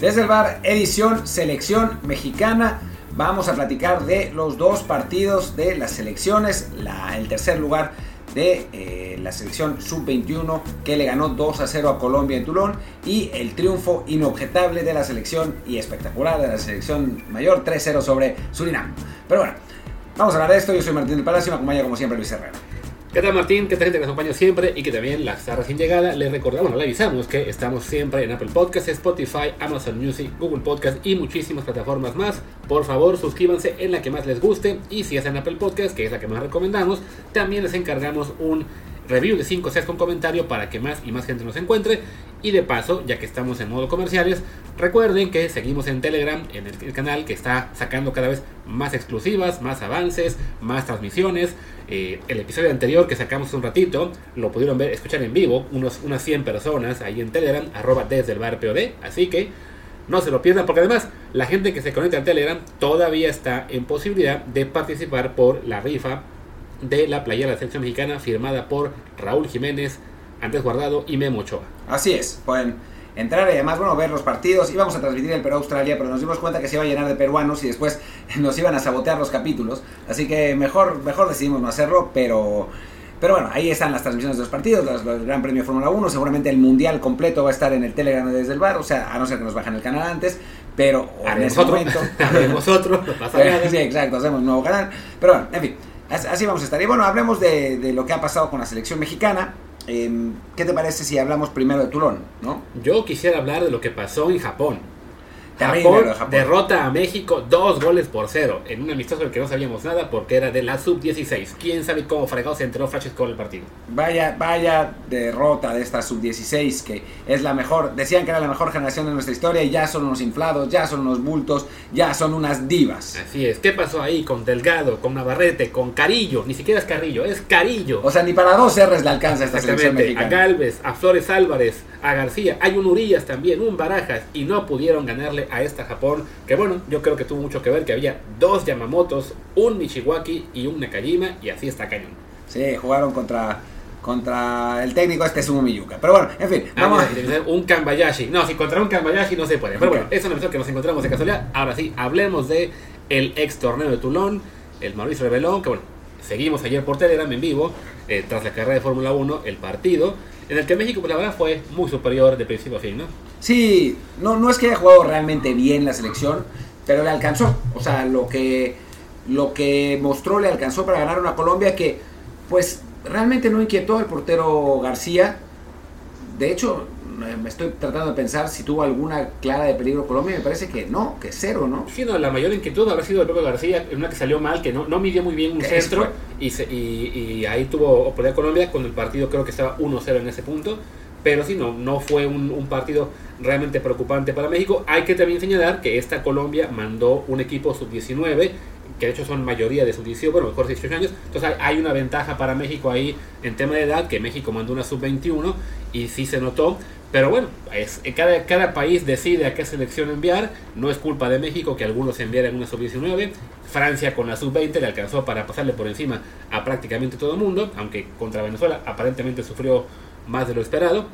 Desde el bar, edición selección mexicana. Vamos a platicar de los dos partidos de las selecciones. el tercer lugar de eh, la selección sub-21 que le ganó 2 a 0 a Colombia en Tulón y el triunfo inobjetable de la selección y espectacular de la selección mayor 3-0 sobre Surinam. Pero bueno, vamos a hablar de esto. Yo soy Martín del Palacio y me acompaña como siempre Luis Herrera. ¿Qué tal Martín? ¿Qué tal gente que nos acompaña siempre? Y que también la está recién llegada, les recordamos, bueno, le avisamos que estamos siempre en Apple Podcasts, Spotify, Amazon Music, Google Podcasts y muchísimas plataformas más. Por favor, suscríbanse en la que más les guste y si es en Apple Podcasts, que es la que más recomendamos, también les encargamos un review de 5 6 con comentario para que más y más gente nos encuentre. Y de paso, ya que estamos en modo comerciales, recuerden que seguimos en Telegram, en el, canal que está sacando cada vez más exclusivas, más avances, más transmisiones. Eh, el episodio anterior que sacamos un ratito, lo pudieron ver, escuchar en vivo, unos, unas 100 personas ahí en Telegram, arroba desde el bar POD. Así que no se lo pierdan, porque además la gente que se conecta a Telegram todavía está en posibilidad de participar por la rifa de la playera de la selección mexicana firmada por Raúl Jiménez, Andrés Guardado y Memo Ochoa. Así es, pueden entrar y además, bueno, ver los partidos. Íbamos a transmitir el Perú-Australia, pero nos dimos cuenta que se iba a llenar de peruanos y después nos iban a sabotear los capítulos. Así que mejor, mejor decidimos no hacerlo, pero... Pero bueno, ahí están las transmisiones de los partidos, el Gran Premio Fórmula 1, seguramente el Mundial completo va a estar en el Telegram desde el bar, o sea, a no ser que nos bajen el canal antes, pero en ese momento... nosotros, Sí, exacto, hacemos un nuevo canal, pero bueno, en fin, Así vamos a estar. Y bueno, hablemos de, lo que ha pasado con la selección mexicana. Em, ¿Qué te parece si hablamos primero de Tulón? ¿no? Yo quisiera hablar de lo que pasó en Japón. Japón, derrota a México dos goles por cero en un amistoso del que no sabíamos nada porque era de la sub-16. ¿Quién sabe cómo fregado se enteró con el partido? Vaya, vaya derrota de esta sub-16 que es la mejor, decían que era la mejor generación de nuestra historia y ya son unos inflados, ya son unos bultos, ya son unas divas. Así es. ¿Qué pasó ahí con Delgado, con Navarrete, con Carillo? Ni siquiera es Carrillo, es Carillo. O sea, ni para dos R's le alcanza esta selección mexicana. A Galvez, a Flores Álvarez, a García, hay un Urillas también, un Barajas y no pudieron ganarle a esta Japón, que bueno, yo creo que tuvo mucho que ver que había dos Yamamotos, un Michiwaki y un Nakajima, y así está cañón. Sí, jugaron contra contra el técnico este Sumo Miyuka. Pero bueno, en fin, ah, vamos a... Un Kambayashi. No, si contra un Kambayashi no se puede. Pero bueno, es una misión que nos encontramos de casualidad. Ahora sí, hablemos de el ex torneo de Toulon, el Mauricio Rebelón, que bueno, seguimos ayer por Telegram en vivo, eh, tras la carrera de Fórmula 1, el partido en el que México, pues la verdad, fue muy superior de principio a fin, ¿no? Sí, no, no es que haya jugado realmente bien la selección, pero le alcanzó. O sea, lo que, lo que mostró le alcanzó para ganar una Colombia que, pues, realmente no inquietó al portero García. De hecho, me estoy tratando de pensar si tuvo alguna clara de peligro Colombia, me parece que no, que cero, ¿no? Sí, no, la mayor inquietud habrá sido el propio García, una que salió mal, que no, no midió muy bien un centro, y, y, ahí tuvo oportunidad Colombia, con el partido creo que estaba 1-0 en ese punto, pero sí, no, no fue un, un, partido realmente preocupante para México. Hay que también señalar que esta Colombia mandó un equipo sub-19 que de hecho son mayoría de sub-18, bueno, mejor 18 años. Entonces hay, una ventaja para México ahí en tema de edad, que México mandó una sub-21 y sí se notó. Pero bueno, es, cada, cada país decide a qué selección enviar. No es culpa de México que algunos enviaran una sub-19. Francia con la sub-20 le alcanzó para pasarle por encima a prácticamente todo el mundo, aunque contra Venezuela aparentemente sufrió más de lo esperado.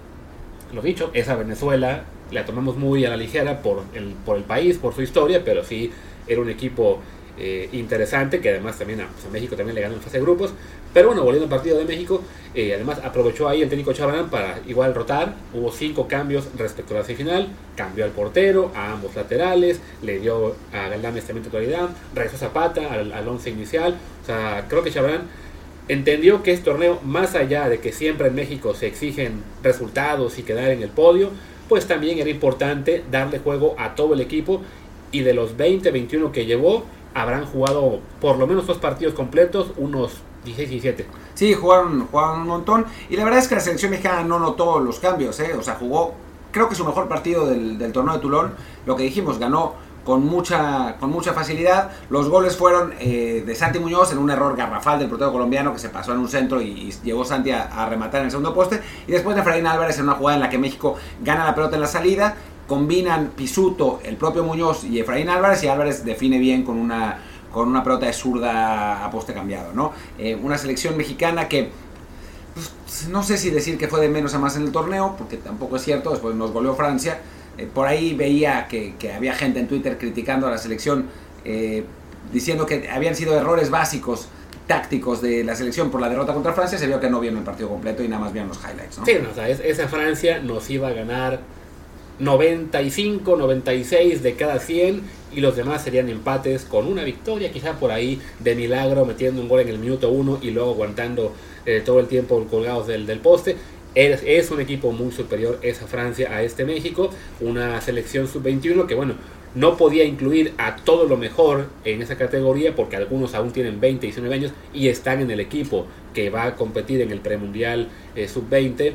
Lo dicho, esa Venezuela la tomamos muy a la ligera por el, por el país, por su historia, pero sí era un equipo eh, interesante, que además también a, pues, México también le ganó en fase de grupos. Pero bueno, volviendo al partido de México, eh, además aprovechó ahí el técnico Chavarán para igual rotar. Hubo cinco cambios respecto a la semifinal. Cambió al portero, a ambos laterales, le dio a Galdames también titularidad, regresó Zapata al, al once inicial. O sea, creo que Chavarán entendió que este torneo, más allá de que siempre en México se exigen resultados y quedar en el podio, pues también era importante darle juego a todo el equipo y de los 20, 21 que llevó, habrán jugado por lo menos dos partidos completos, unos 16 y 17. Sí, jugaron, jugaron un montón. Y la verdad es que la selección mexicana no notó los cambios, ¿eh? O sea, jugó, creo que su mejor partido del, del torneo de Tulón. Lo que dijimos, ganó con mucha, con mucha facilidad. Los goles fueron eh, de Santi Muñoz en un error garrafal del portero colombiano que se pasó en un centro y, llegó Santi a, rematar en el segundo poste. Y después de Efraín Álvarez en una jugada en la que México gana la pelota en la salida combinan Pisuto, el propio Muñoz y Efraín Álvarez y Álvarez define bien con una, con una pelota de zurda a poste cambiado. ¿no? Eh, una selección mexicana que pues, no sé si decir que fue de menos a más en el torneo, porque tampoco es cierto, después nos goleó Francia, Eh, por ahí veía que, que, había gente en Twitter criticando a la selección, eh, diciendo que habían sido errores básicos tácticos de la selección por la derrota contra Francia, se vio que no vieron el partido completo y nada más vieron los highlights. ¿no? Sí, o sea, esa Francia nos iba a ganar 95, 96 de cada 100 y los demás serían empates con una victoria, quizá por ahí de milagro, metiendo un gol en el minuto 1 y luego aguantando eh, todo el tiempo colgados del, del poste. Es, es, un equipo muy superior esa Francia a este México, una selección sub-21 que bueno, no podía incluir a todo lo mejor en esa categoría porque algunos aún tienen 20 y 19 años y están en el equipo que va a competir en el premundial eh, sub-20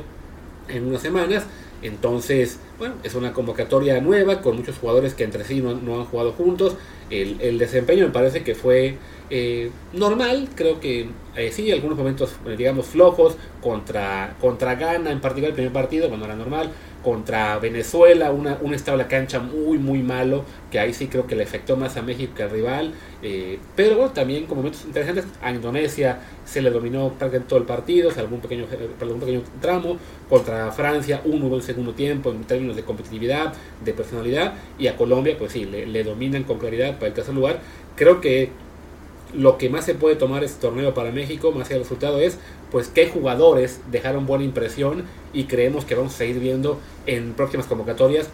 en unas semanas. Entonces, bueno, es una convocatoria nueva con muchos jugadores que entre sí no, no han jugado juntos. El, el, desempeño me parece que fue eh, normal, creo que eh, sí, algunos momentos, eh, digamos, flojos contra, contra Ghana, en particular el primer partido, cuando era normal, contra Venezuela, una, un estado de la cancha muy, muy malo, que ahí sí creo que le afectó más a México que al rival, eh, pero también con momentos interesantes, a Indonesia se le dominó prácticamente todo el partido, salvo un pequeño, un pequeño tramo, contra Francia un buen segundo tiempo en términos de competitividad, de personalidad, y a Colombia, pues sí, le, le dominan con claridad para el tercer lugar, creo que lo que más se puede tomar este torneo para México, más del resultado, es pues qué jugadores dejaron buena impresión y creemos que vamos a seguir viendo en próximas convocatorias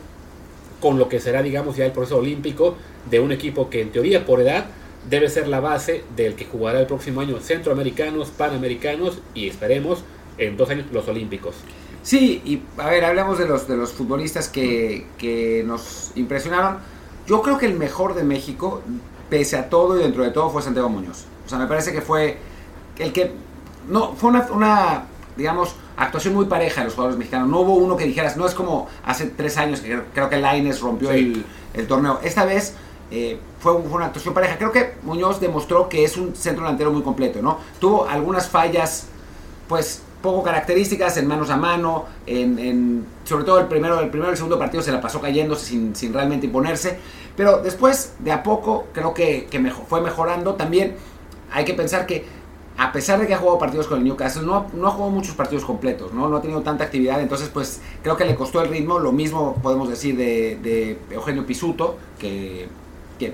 con lo que será, digamos, ya el proceso olímpico de un equipo que en teoría por edad debe ser la base del que jugará el próximo año centroamericanos, panamericanos y esperemos en dos años los olímpicos. Sí, y a ver, hablamos de los, de los futbolistas que, que nos impresionaron. Yo creo que el mejor de México, pese a todo y dentro de todo, fue Santiago Muñoz. O sea, me parece que fue el que... No, fue una, una digamos, actuación muy pareja de los jugadores mexicanos. No hubo uno que dijeras, no es como hace tres años que creo que Laines rompió sí. el, el, torneo. Esta vez eh, fue, fue, una actuación pareja. Creo que Muñoz demostró que es un centro delantero muy completo, ¿no? Tuvo algunas fallas, pues poco características en manos a mano, en, en, sobre todo el primero, el primero y el segundo partido se la pasó cayéndose sin, sin realmente imponerse, pero después de a poco creo que, fue mejorando. También hay que pensar que a pesar de que ha jugado partidos con el Newcastle, no, no ha jugado muchos partidos completos, ¿no? no ha tenido tanta actividad, entonces pues creo que le costó el ritmo, lo mismo podemos decir de, Eugenio Pisuto, que, que,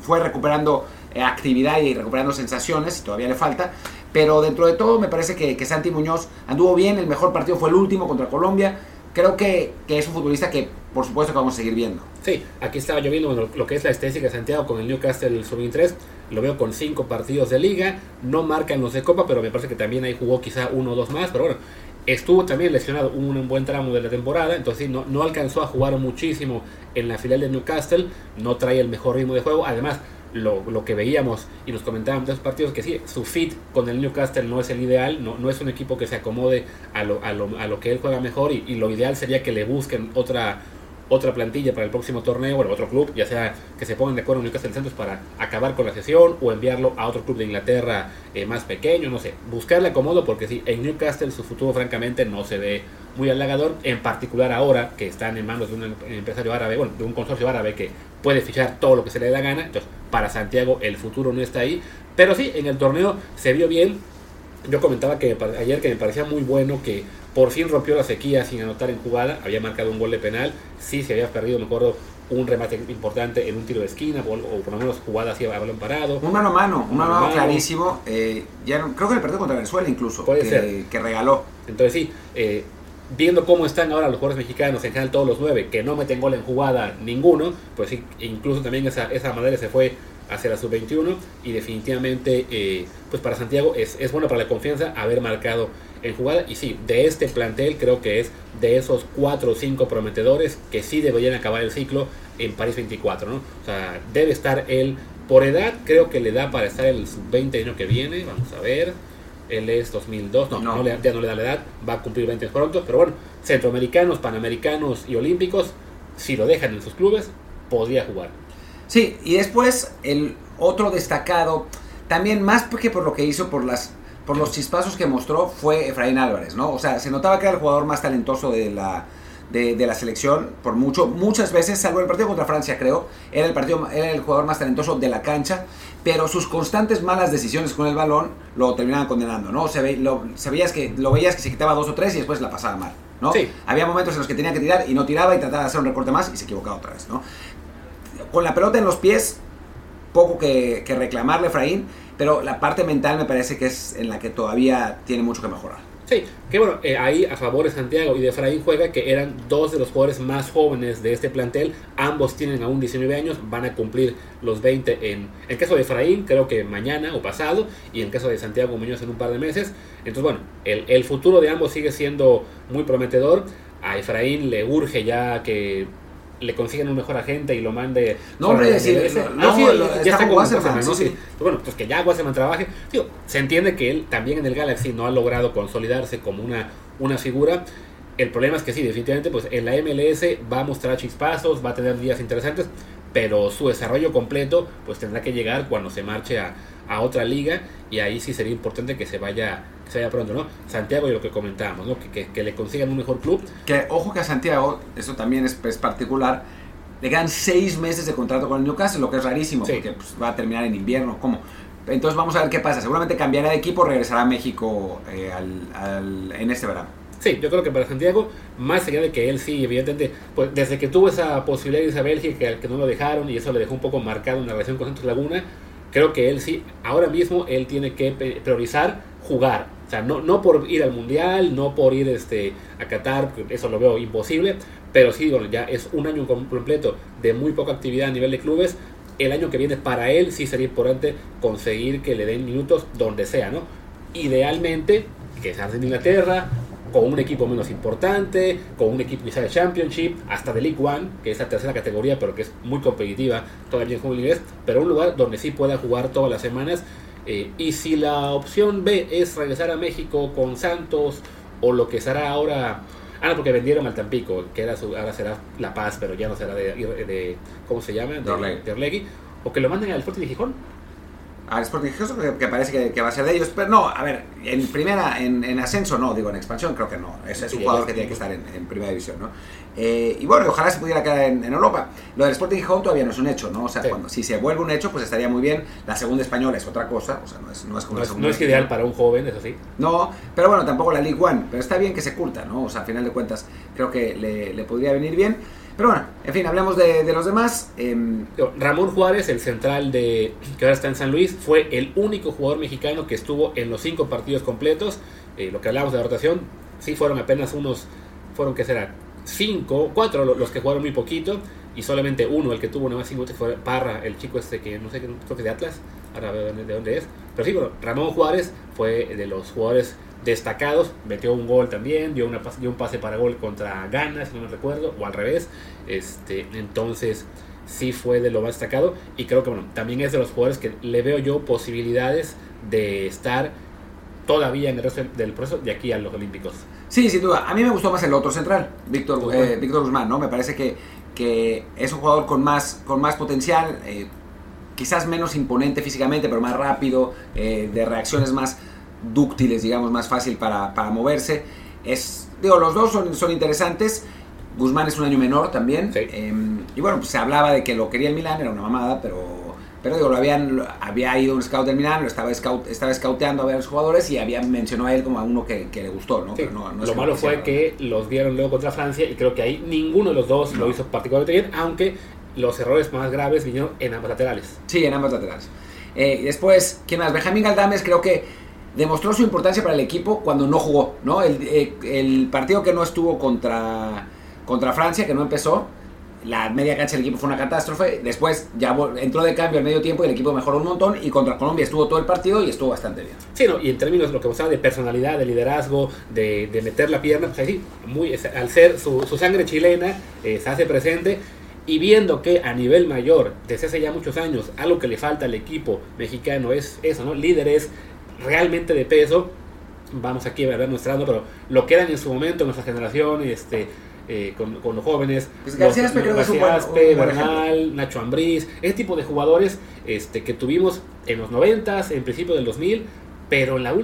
fue recuperando actividad y recuperando sensaciones, todavía le falta, pero dentro de todo me parece que, que Santi Muñoz anduvo bien, el mejor partido fue el último contra Colombia, creo que, es un futbolista que por supuesto que vamos a seguir viendo. Sí, aquí estaba yo viendo lo que es la estética de Santiago con el Newcastle Sub-23, lo veo con cinco partidos de liga, no marca en los de Copa, pero me parece que también ahí jugó quizá uno o dos más, pero bueno, estuvo también lesionado un, buen tramo de la temporada, entonces no, no alcanzó a jugar muchísimo en la filial de Newcastle, no trae el mejor ritmo de juego, además lo, lo, que veíamos y nos comentábamos de esos partidos, que sí, su fit con el Newcastle no es el ideal, no, no es un equipo que se acomode a lo, a lo, a lo que él juega mejor y, y, lo ideal sería que le busquen otra, otra plantilla para el próximo torneo, bueno, otro club, ya sea que se pongan de acuerdo en Newcastle Santos para acabar con la sesión o enviarlo a otro club de Inglaterra eh, más pequeño, no sé, buscarle acomodo porque sí, en Newcastle su futuro francamente no se ve muy halagador, en particular ahora que están en manos de un empresario árabe, bueno, de un consorcio árabe que puede fichar todo lo que se le dé la gana, entonces para Santiago el futuro no está ahí, pero sí, en el torneo se vio bien, yo comentaba que ayer que me parecía muy bueno que por fin rompió la sequía sin anotar en jugada, había marcado un gol de penal, sí se había perdido, me acuerdo, un remate importante en un tiro de esquina, o, o por lo menos jugada así a balón parado. Un mano a mano, un mano a mano clarísimo, eh, ya no, creo que le perdió contra Venezuela incluso, Puede que, ser. que regaló. Entonces sí, eh, viendo cómo están ahora los jugadores mexicanos, en general todos los nueve, que no meten gol en jugada ninguno, pues sí, incluso también esa, esa manera se fue hacia la sub-21 y definitivamente eh, pues para Santiago es, es bueno para la confianza haber marcado en jugada y sí, de este plantel creo que es de esos 4 o 5 prometedores que sí deberían acabar el ciclo en París 24, ¿no? O sea, debe estar él por edad, creo que le da para estar el sub-20 año que viene, vamos a ver. Él es 2002, no, no. no le, ya no le da la edad, va a cumplir 20 pronto, pero bueno, centroamericanos, panamericanos y olímpicos, si lo dejan en sus clubes, podría jugar. Sí, y después el otro destacado, también más porque por lo que hizo, por las por los chispazos que mostró, fue Efraín Álvarez, ¿no? O sea, se notaba que era el jugador más talentoso de la, de, de, la selección, por mucho, muchas veces, salvo el partido contra Francia, creo, era el, partido, era el jugador más talentoso de la cancha, pero sus constantes malas decisiones con el balón lo terminaban condenando, ¿no? Se, ve, lo, se veías que, lo veías que se quitaba dos o tres y después la pasaba mal. ¿no? Había momentos en los que tenía que tirar y no tiraba y trataba de hacer un recorte más y se equivocaba otra vez, ¿no? Con la pelota en los pies, poco que, que reclamarle Efraín, pero la parte mental me parece que es en la que todavía tiene mucho que mejorar. Sí, que bueno, eh, ahí a favor de Santiago y de Efraín juega que eran dos de los jugadores más jóvenes de este plantel. Ambos tienen aún 19 años, van a cumplir los 20 en el caso de Efraín, creo que mañana o pasado, y en el caso de Santiago Muñoz en un par de meses. Entonces, bueno, el, el futuro de ambos sigue siendo muy prometedor. A Efraín le urge ya que le consiguen un mejor agente y lo mande. No, hombre, no, sí, ya está con Wasserman, ¿no? Sí. Pues bueno, pues que ya Wasserman trabaje. se entiende que él también en el Galaxy no ha logrado consolidarse como una, una figura. El problema es que sí, definitivamente, pues en la MLS va a mostrar chispazos, va a tener días interesantes, pero su desarrollo completo, pues tendrá que llegar cuando se marche a, a otra liga y ahí sí sería importante que se vaya se vaya pronto, ¿no? Santiago y lo que comentábamos, ¿no? Que, que, le consigan un mejor club. Que ojo que a Santiago, eso también es, es, particular, le quedan seis meses de contrato con el Newcastle, lo que es rarísimo, porque pues, va a terminar en invierno, ¿cómo? Entonces vamos a ver qué pasa. Seguramente cambiará de equipo, regresará a México eh, al, en este verano. Sí, yo creo que para Santiago, más allá de que él sí, evidentemente, pues desde que tuvo esa posibilidad de irse a Bélgica, que no lo dejaron y eso le dejó un poco marcado en la relación con Santos Laguna, creo que él sí, ahora mismo él tiene que priorizar jugar. O sea, no, no por ir al Mundial, no por ir este, a Qatar, eso lo veo imposible, pero sí, bueno, ya es un año completo de muy poca actividad a nivel de clubes. El año que viene para él sí sería importante conseguir que le den minutos donde sea, ¿no? Idealmente, que se hace en Inglaterra, con un equipo menos importante, con un equipo quizá de Championship, hasta de League One, que es la tercera categoría, pero que es muy competitiva todavía en juego pero un lugar donde sí pueda jugar todas las semanas. Eh, y si la opción B es regresar a México con Santos o lo que será ahora, ah, porque vendieron al Tampico, que era ahora será La Paz, pero ya no será de, de ¿cómo se llama? De, de Orlegui, o que lo manden al Sporting de Gijón al Sporting que, que parece que, va a ser de ellos, pero no, a ver, en primera, en, ascenso no, digo, en expansión creo que no, es, es un jugador que tiene que estar en, primera división, ¿no? Eh, y bueno, ojalá se pudiera quedar en, Europa. Lo del Sporting Gijón todavía no es un hecho, ¿no? O sea, cuando, si se vuelve un hecho, pues estaría muy bien. La segunda española es otra cosa, o sea, no es, no es como no es, no es ideal para un joven, eso sí. No, pero bueno, tampoco la League One, pero está bien que se curta, ¿no? O sea, a final de cuentas, creo que le, le podría venir bien. Pero bueno, en fin, hablemos de, los demás. Em, Ramón Juárez, el central de que ahora está en San Luis, fue el único jugador mexicano que estuvo en los cinco partidos completos. Eh, lo que hablamos de la rotación, sí fueron apenas unos, fueron que será cinco, cuatro los que jugaron muy poquito y solamente uno, el que tuvo una más cinco fue Parra, el chico este que no sé, creo que de Atlas, ahora veo de dónde es. Pero sí, bueno, Ramón Juárez fue de los jugadores destacados, metió un gol también, dio, una, dio un pase para gol contra Ghana, si no me recuerdo, o al revés. Este, entonces, sí fue de lo más destacado y creo que bueno, también es de los jugadores que le veo yo posibilidades de estar todavía en el resto del proceso de aquí a los Olímpicos. Sí, sin duda. A mí me gustó más el otro central, Víctor eh, Víctor Guzmán ¿no? Me parece que, que es un jugador con más, con más potencial, eh, quizás menos imponente físicamente, pero más rápido, eh, de reacciones más dúctiles, digamos, más fácil para, para moverse. Es, digo, los dos son, son interesantes. Guzmán es un año menor también. Em, y bueno, pues se hablaba de que lo quería el Milan, era una mamada, pero pero digo, lo habían, había ido un scout del Milan, lo estaba, scout, estaba scouteando a ver a los jugadores y había mencionó a él como a uno que, que le gustó, ¿no? lo malo fue que los vieron luego contra Francia y creo que ahí ninguno de los dos lo hizo particularmente bien, aunque los errores más graves vinieron en ambas laterales. Sí, en ambas laterales. Eh, después, ¿quién más? Benjamín Galdames creo que demostró su importancia para el equipo cuando no jugó, ¿no? El, eh, el, partido que no estuvo contra, contra Francia, que no empezó, la media cancha del equipo fue una catástrofe. Después ya entró de cambio al medio tiempo y el equipo mejoró un montón. Y contra Colombia estuvo todo el partido y estuvo bastante bien. Sí, no, y en términos de lo que mostraba de personalidad, de liderazgo, de, de meter la pierna, pues ahí, muy, al ser su, su sangre chilena, eh, se hace presente. Y viendo que a nivel mayor, desde hace ya muchos años, algo que le falta al equipo mexicano es eso, ¿no? Líderes realmente de peso. Vamos aquí a ver mostrando, pero lo quedan en su momento, en nuestra generación, este, eh, con, los jóvenes. Pues García Aspe, Bernal, Nacho Ambriz, ese tipo de jugadores este, que tuvimos en los 90 en principio del 2000, pero en los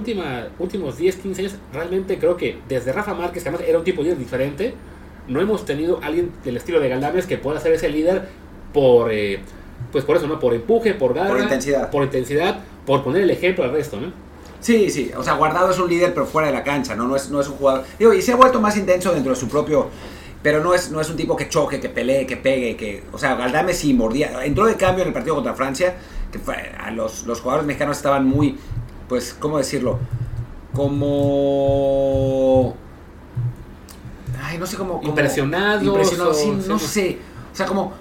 últimos 10, 15 años, realmente creo que desde Rafa Márquez, que además era un tipo de diferente, no hemos tenido alguien del estilo de Galdames que pueda ser ese líder por, eh, pues por eso, ¿no? Por empuje, por garra, por intensidad. por intensidad, por poner el ejemplo al resto, ¿no? Sí, sí, o sea, Guardado es un líder pero fuera de la cancha, ¿no? No es, no es un jugador... Digo, y se ha vuelto más intenso dentro de su propio... Pero no es, no es un tipo que choque, que pelee, que pegue, que... O sea, Galdame sí mordía. Entró de cambio en el partido contra Francia, que fue, a los, los jugadores mexicanos estaban muy, pues, ¿cómo decirlo? Como... Ay, no sé cómo... como- Impresionados Impresionados, sí, no sé. O sea, como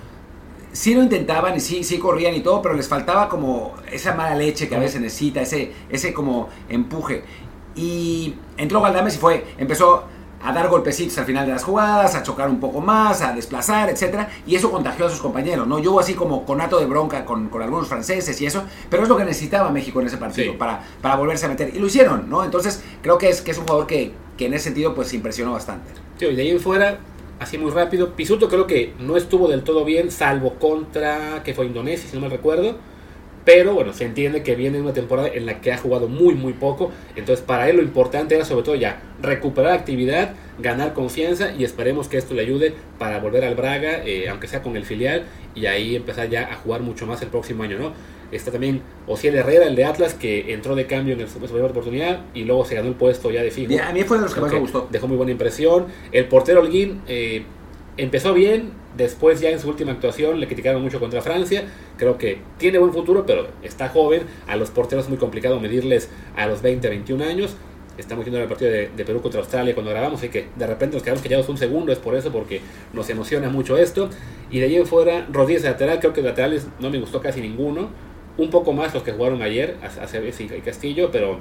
sí lo intentaban y sí, sí corrían y todo, pero les faltaba como esa mala leche que a veces necesita, ese, ese como empuje. Y entró Galdames y fue, empezó a dar golpecitos al final de las jugadas, a chocar un poco más, a desplazar, etcétera, y eso contagió a sus compañeros, ¿no? Yo hubo así como conato de bronca con, con algunos franceses y eso, pero es lo que necesitaba México en ese partido Sí. para, para volverse a meter. Y lo hicieron, ¿no? Entonces creo que es, que es un jugador que, que en ese sentido pues impresionó bastante. Sí, y de ahí en fuera, así muy rápido, Pisuto creo que no estuvo del todo bien, salvo contra, que fue Indonesia, si no me recuerdo. Pero bueno, se entiende que viene una temporada en la que ha jugado muy, muy poco. Entonces, para él lo importante era sobre todo ya recuperar actividad, ganar confianza y esperemos que esto le ayude para volver al Braga, eh, aunque sea con el filial, y ahí empezar ya a jugar mucho más el próximo año, ¿no? Está también Ociel Herrera, el de Atlas, que entró de cambio en el su primera oportunidad y luego se ganó el puesto ya de fijo. A mí fue de los que Creo más que me gustó. Dejó muy buena impresión. El portero Holguín eh, empezó bien, después ya en su última actuación le criticaron mucho contra Francia. Creo que tiene buen futuro, pero está joven. A los porteros es muy complicado medirles a los 20, 21 años. Estamos viendo el partido de, de Perú contra Australia cuando grabamos y que de repente nos quedamos callados un segundo, es por eso, porque nos emociona mucho esto. Y de ahí en fuera, Rodríguez de lateral, creo que de laterales no me gustó casi ninguno. Un poco más los que jugaron ayer, Aceves y Castillo, pero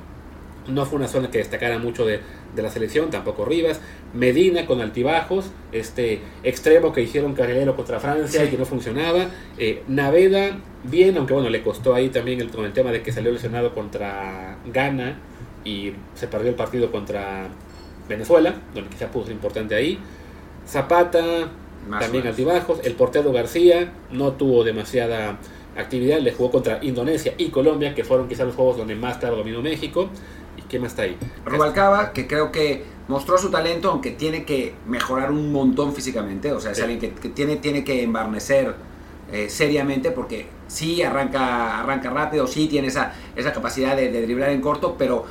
no fue una zona que destacara mucho de, de la selección, tampoco Rivas. Medina con altibajos, este extremo que hicieron Carrilero contra Francia Sí. y que no funcionaba. Eh, Naveda, bien, aunque bueno, le costó ahí también el, con el tema de que salió lesionado contra Ghana y se perdió el partido contra Venezuela, donde quizá ser importante ahí. Zapata, Más también altibajos. El portero García no tuvo demasiada actividad, le jugó contra Indonesia y Colombia, que fueron quizás los juegos donde más claro dominó México. ¿Y qué más está ahí? Rubalcaba, que creo que mostró su talento, aunque tiene que mejorar un montón físicamente. O sea, es Sí. alguien que, que tiene, tiene que embarnecer eh, seriamente, porque sí arranca, arranca rápido, sí tiene esa, esa capacidad de, de driblar en corto, pero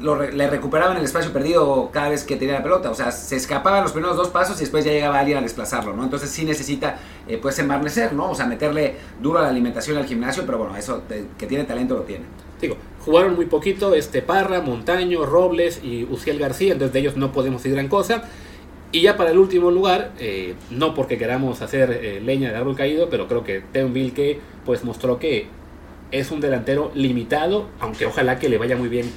lo le recuperaban el espacio perdido cada vez que tenía la pelota. O sea, se escapaban los primeros dos pasos y después ya llegaba alguien a desplazarlo, ¿no? Entonces sí necesita, eh, pues, embarnecer, ¿no? O sea, meterle duro a la alimentación al gimnasio, pero bueno, eso que tiene talento lo tiene. Digo, jugaron muy poquito este Parra, Montaño, Robles y Uciel García, entonces de ellos no podemos decir gran cosa. Y ya para el último lugar, eh, no porque queramos hacer eh, leña de árbol caído, pero creo que Teun Vilke pues mostró que es un delantero limitado, aunque ojalá que le vaya muy bien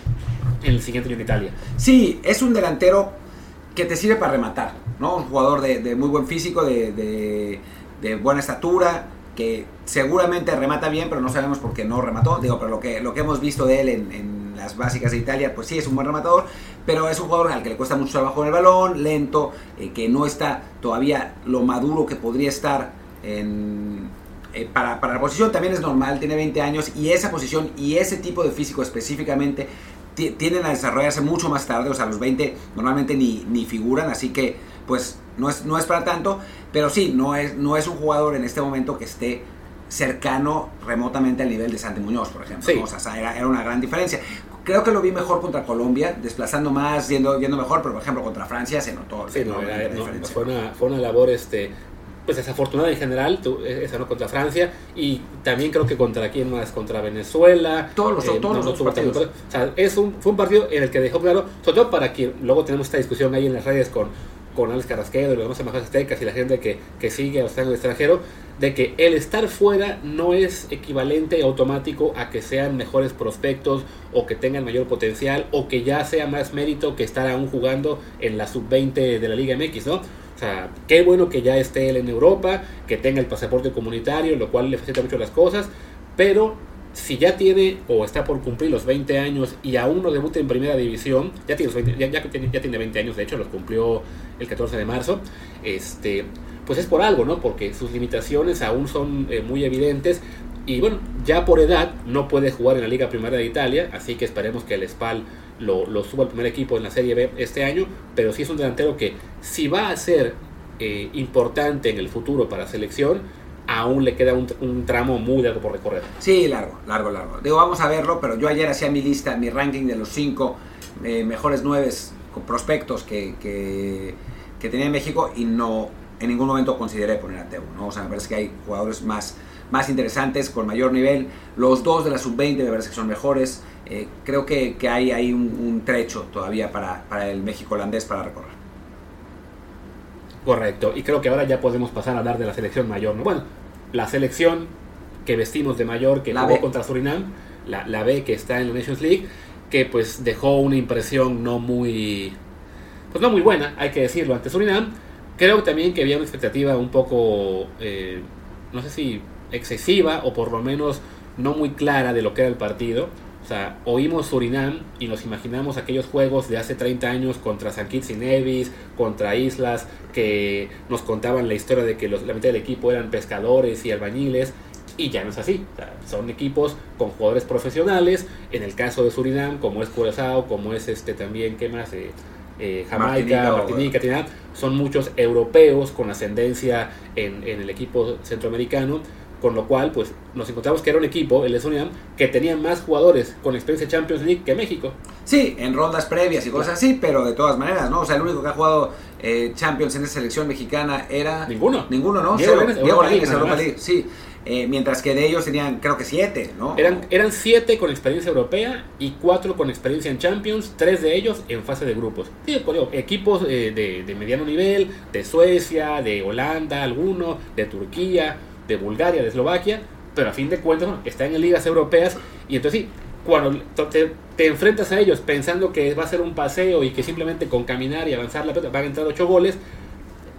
en el siguiente año en Italia. Sí, es un delantero que te sirve para rematar, ¿no? Un jugador de, de muy buen físico, de, de- de buena estatura, que seguramente remata bien, pero no sabemos por qué no remató. Digo, pero lo que, lo que hemos visto de él en, las básicas de Italia, pues sí, es un buen rematador, pero es un jugador al que le cuesta mucho trabajo en el balón, lento, eh, que no está todavía lo maduro que podría estar en, eh, para, para la posición. También es normal, tiene 20 años y esa posición y ese tipo de físico específicamente ti- tienden a desarrollarse mucho más tarde, o sea, los 20 normalmente ni, ni figuran, así que pues no es, no es para tanto, pero sí, no es, no es un jugador en este momento que esté cercano remotamente al nivel de Santi Muñoz, por ejemplo. Sí. ¿no? O sea, era, era una gran diferencia. Creo que lo vi mejor contra Colombia, desplazando más, yendo, yendo mejor, pero por ejemplo contra Francia se notó Sí, no, era- fue, una, fue una labor este, pues desafortunada en general, tu- esa no contra Francia, y también creo que contra quién más, contra Venezuela. Todos los- todos los partidos. tanto- O sea, es un, fue un partido en el que dejó claro, sobre todo para quien, luego tenemos esta discusión ahí en las redes con, con Alex Carrasquedo y los demás embajadores aztecas y la gente que, que sigue a los en el extranjero, de que el estar fuera no es equivalente automático a que sean mejores prospectos o que tengan mayor potencial o que ya sea más mérito que estar aún jugando en la sub-20 de la Liga MX, ¿no? O sea, qué bueno que ya esté él en Europa, que tenga el pasaporte comunitario, lo cual le facilita mucho las cosas, pero si ya tiene o está por cumplir los 20 años y aún no debuta en primera división, ya tiene, los 20 ya, ya ya tiene 20 años, de hecho los cumplió el 14 de marzo, este, pues es por algo, ¿no? Porque sus limitaciones aún son eh, muy evidentes y bueno, ya por edad no puede jugar en la Liga Primera de Italia, así que esperemos que el Spal lo, lo suba al primer equipo en la Serie B este año, pero sí es un delantero que si va a ser eh, importante en el futuro para selección, aún le queda un, tramo muy largo por recorrer. Sí, largo, largo, largo. Digo, vamos a verlo, pero yo ayer hacía mi lista, mi ranking de los cinco eh, mejores nueve prospectos que, que, tenía en México y no en ningún momento consideré poner a Teo, ¿no? O sea, me parece que hay jugadores más, más interesantes, con mayor nivel. Los dos de la sub-20 me parece que son mejores. Eh, creo que, que, hay ahí un, un trecho todavía para, para el México holandés para recorrer. Correcto, y creo que ahora ya podemos pasar a hablar de la selección mayor. ¿no? Bueno, la selección que vestimos de mayor, que jugó contra Surinam, la, la, B que está en la Nations League, que pues dejó una impresión no muy, pues no muy buena, hay que decirlo, ante Surinam. Creo también que había una expectativa un poco, eh, no sé si excesiva o por lo menos no muy clara de lo que era el partido. O sea, oímos Surinam y nos imaginamos aquellos juegos de hace 30 años contra San Kitts y Nevis, contra islas que nos contaban la historia de que los, la mitad del equipo eran pescadores y albañiles. Y ya no es así. O sea, son equipos con jugadores profesionales. En el caso de Surinam, como es Curazao, como es este también, ¿qué más? Eh, eh, Jamaica, Martinica, Martinica, son muchos europeos con ascendencia en, en el equipo centroamericano con lo cual, pues nos encontramos que era un equipo, el de Surinam, que tenía más jugadores con experiencia Champions League que México. Sí, en rondas previas y cosas así, pero de todas maneras, ¿no? O sea, el único que ha jugado eh, Champions en esa selección mexicana era. Ninguno. Ninguno, ¿no? Diego Europa League, sí. Eh, mientras que de ellos tenían, creo que siete, ¿no? Eran, eran siete con experiencia europea y cuatro con experiencia en Champions, tres de ellos en fase de grupos. Sí, equipos eh, de, de mediano nivel, de Suecia, de Holanda, alguno, de Turquía de Bulgaria, de Eslovaquia, pero a fin de cuentas están en ligas europeas y entonces sí, cuando te, enfrentas a ellos pensando que va a ser un paseo y que simplemente con caminar y avanzar la pelota van a entrar ocho goles,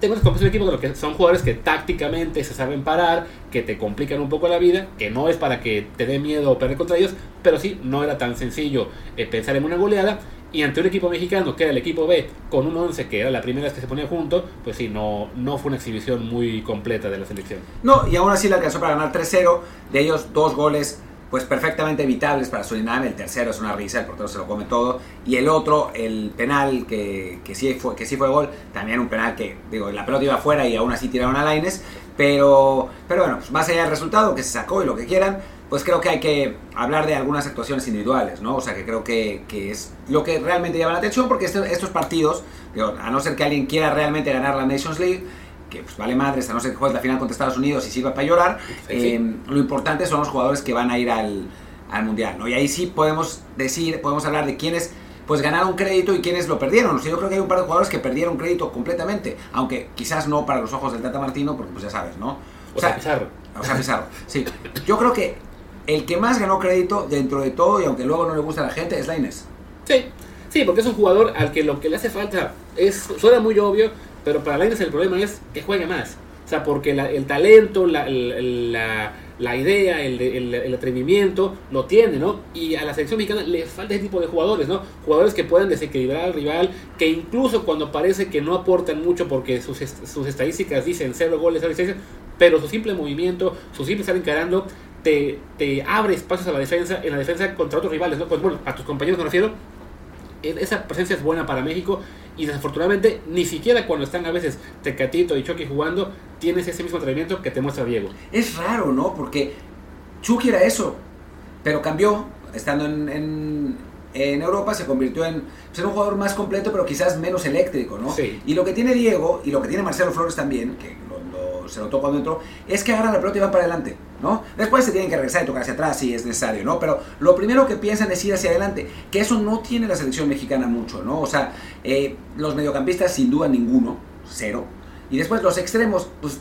tengo un equipo de que son jugadores que tácticamente se saben parar, que te complican un poco la vida, que no es para que te dé miedo perder contra ellos, pero sí, no era tan sencillo eh, pensar en una goleada y ante un equipo mexicano, que era el equipo B, con un 11 que era la primera vez que se ponía junto, pues sí, no, no fue una exhibición muy completa de la selección. No, y aún así le alcanzó para ganar 3-0, de ellos dos goles pues perfectamente evitables para Surinam, el tercero es una risa, el portero se lo come todo, y el otro, el penal que, que, sí, fue, que sí fue gol, también un penal que, digo, la pelota iba afuera y aún así tiraron a Laines, pero, pero bueno, pues más allá del resultado, que se sacó y lo que quieran, pues creo que hay que hablar de algunas actuaciones individuales, ¿no? O sea, que creo que, que es lo que realmente llama la atención, porque este, estos partidos, a no ser que alguien quiera realmente ganar la Nations League, que pues vale madres, a no ser que juegues la final contra Estados Unidos y sirva para llorar, eh, lo importante son los jugadores que van a ir al, al Mundial, ¿no? Y ahí sí podemos decir, podemos hablar de quiénes pues ganaron crédito y quiénes lo perdieron. O sea, yo creo que hay un par de jugadores que perdieron crédito completamente, aunque quizás no para los ojos del Tata Martino, porque pues ya sabes, ¿no? O, sea, Pizarro. O sea, Pizarro, sí. Yo creo que el que más ganó crédito dentro de todo, y aunque luego no le gusta a la gente, es Laines. Sí, sí, porque es un jugador al que lo que le hace falta es, suena muy obvio, pero para Laines el problema es que juegue más. O sea, porque el talento, la, la, idea, el, el, atrevimiento lo tiene, ¿no? Y a la selección mexicana le falta ese tipo de jugadores, ¿no? Jugadores que puedan desequilibrar al rival, que incluso cuando parece que no aportan mucho porque sus, sus estadísticas dicen cero goles, cero asistencias, pero su simple movimiento, su simple estar encarando, te, te, abre espacios a la defensa, en la defensa contra otros rivales, ¿no? Pues bueno, a tus compañeros me refiero. Esa presencia es buena para México y desafortunadamente ni siquiera cuando están a veces Tecatito y Chucky jugando tienes ese mismo atrevimiento que te muestra Diego. Es raro, ¿no? Porque Chucky era eso, pero cambió estando en, en, en Europa, se convirtió en ser un jugador más completo, pero quizás menos eléctrico, ¿no? Sí. Y lo que tiene Diego y lo que tiene Marcelo Flores también, que se notó cuando entró, es que agarran la pelota y van para adelante, ¿no? Después se tienen que regresar y tocar hacia atrás si es necesario, ¿no? Pero lo primero que piensan es ir hacia adelante, que eso no tiene la selección mexicana mucho, ¿no? O sea, eh, los mediocampistas sin duda ninguno, cero. Y después los extremos, pues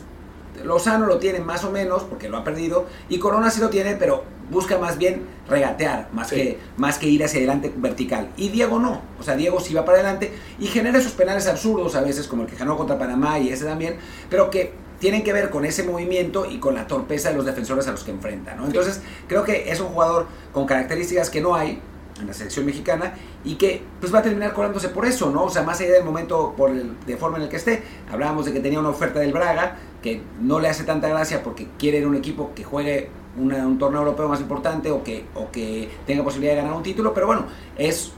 Lozano lo tiene más o menos, porque lo ha perdido, y Corona sí lo tiene, pero busca más bien regatear, más, que, más que ir hacia adelante vertical. Y Diego no, o sea, Diego sí va para adelante y genera esos penales absurdos a veces, como el que ganó contra Panamá y ese también, pero que tienen que ver con ese movimiento y con la torpeza de los defensores a los que enfrenta. ¿no? Entonces, creo que es un jugador con características que no hay en la selección mexicana y que pues va a terminar colándose por eso, ¿no? O sea, más allá del momento por el, de forma en el que esté, hablábamos de que tenía una oferta del Braga que no le hace tanta gracia porque quiere ir un equipo que juegue un torneo europeo más importante o que, o que tenga posibilidad de ganar un título, pero bueno, es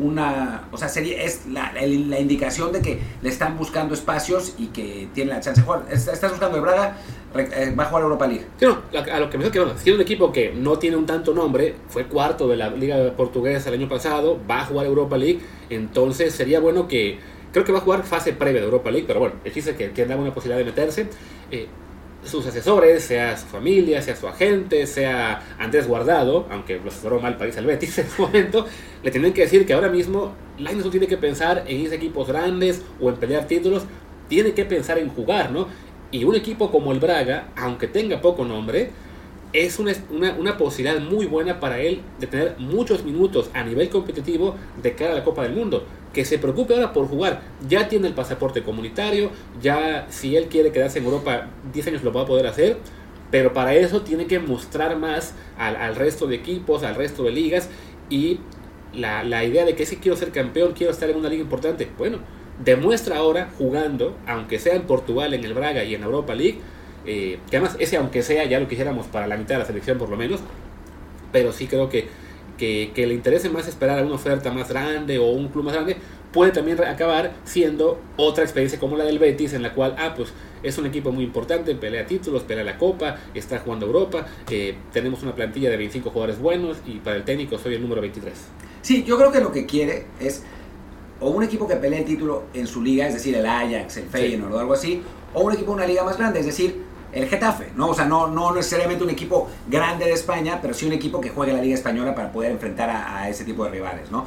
una, o sea, sería, es la, la, indicación de que le están buscando espacios y que tiene la chance de jugar. Estás buscando el Braga, eh, va a jugar Europa League. Sí, no, a lo que me dijo que, bueno, si un equipo que no tiene un tanto nombre, fue cuarto de la Liga Portuguesa el año pasado, va a jugar Europa League, entonces sería bueno que, creo que va a jugar fase previa de Europa League, pero bueno, dice que tiene una posibilidad de meterse. Eh, sus asesores, sea su familia, sea su agente, sea Andrés Guardado, aunque lo asesoró mal París al Betis en su momento, le tienen que decir que ahora mismo Lainez no tiene que pensar en irse equipos grandes o en pelear títulos, tiene que pensar en jugar, ¿no? Y un equipo como el Braga, aunque tenga poco nombre, es una, una, posibilidad muy buena para él de tener muchos minutos a nivel competitivo de cara a la Copa del Mundo que se preocupe ahora por jugar. Ya tiene el pasaporte comunitario, ya si él quiere quedarse en Europa 10 años lo va a poder hacer, pero para eso tiene que mostrar más al, resto de equipos, al resto de ligas y la, la, idea de que si quiero ser campeón, quiero estar en una liga importante. Bueno, demuestra ahora jugando, aunque sea en Portugal, en el Braga y en Europa League, eh, que además ese aunque sea ya lo quisiéramos para la mitad de la selección por lo menos, pero sí creo que que, le interese más esperar a una oferta más grande o un club más grande, puede también acabar siendo otra experiencia como la del Betis, en la cual, ah, pues es un equipo muy importante, pelea títulos, pelea la Copa, está jugando Europa, eh, tenemos una plantilla de 25 jugadores buenos y para el técnico soy el número 23. Sí, yo creo que lo que quiere es o un equipo que pelee el título en su liga, es decir, el Ajax, el Feyenoord o algo así, o un equipo de una liga más grande, es decir, el Getafe, ¿no? O sea, no, no necesariamente un equipo grande de España, pero sí un equipo que juegue la Liga Española para poder enfrentar a, ese tipo de rivales, ¿no?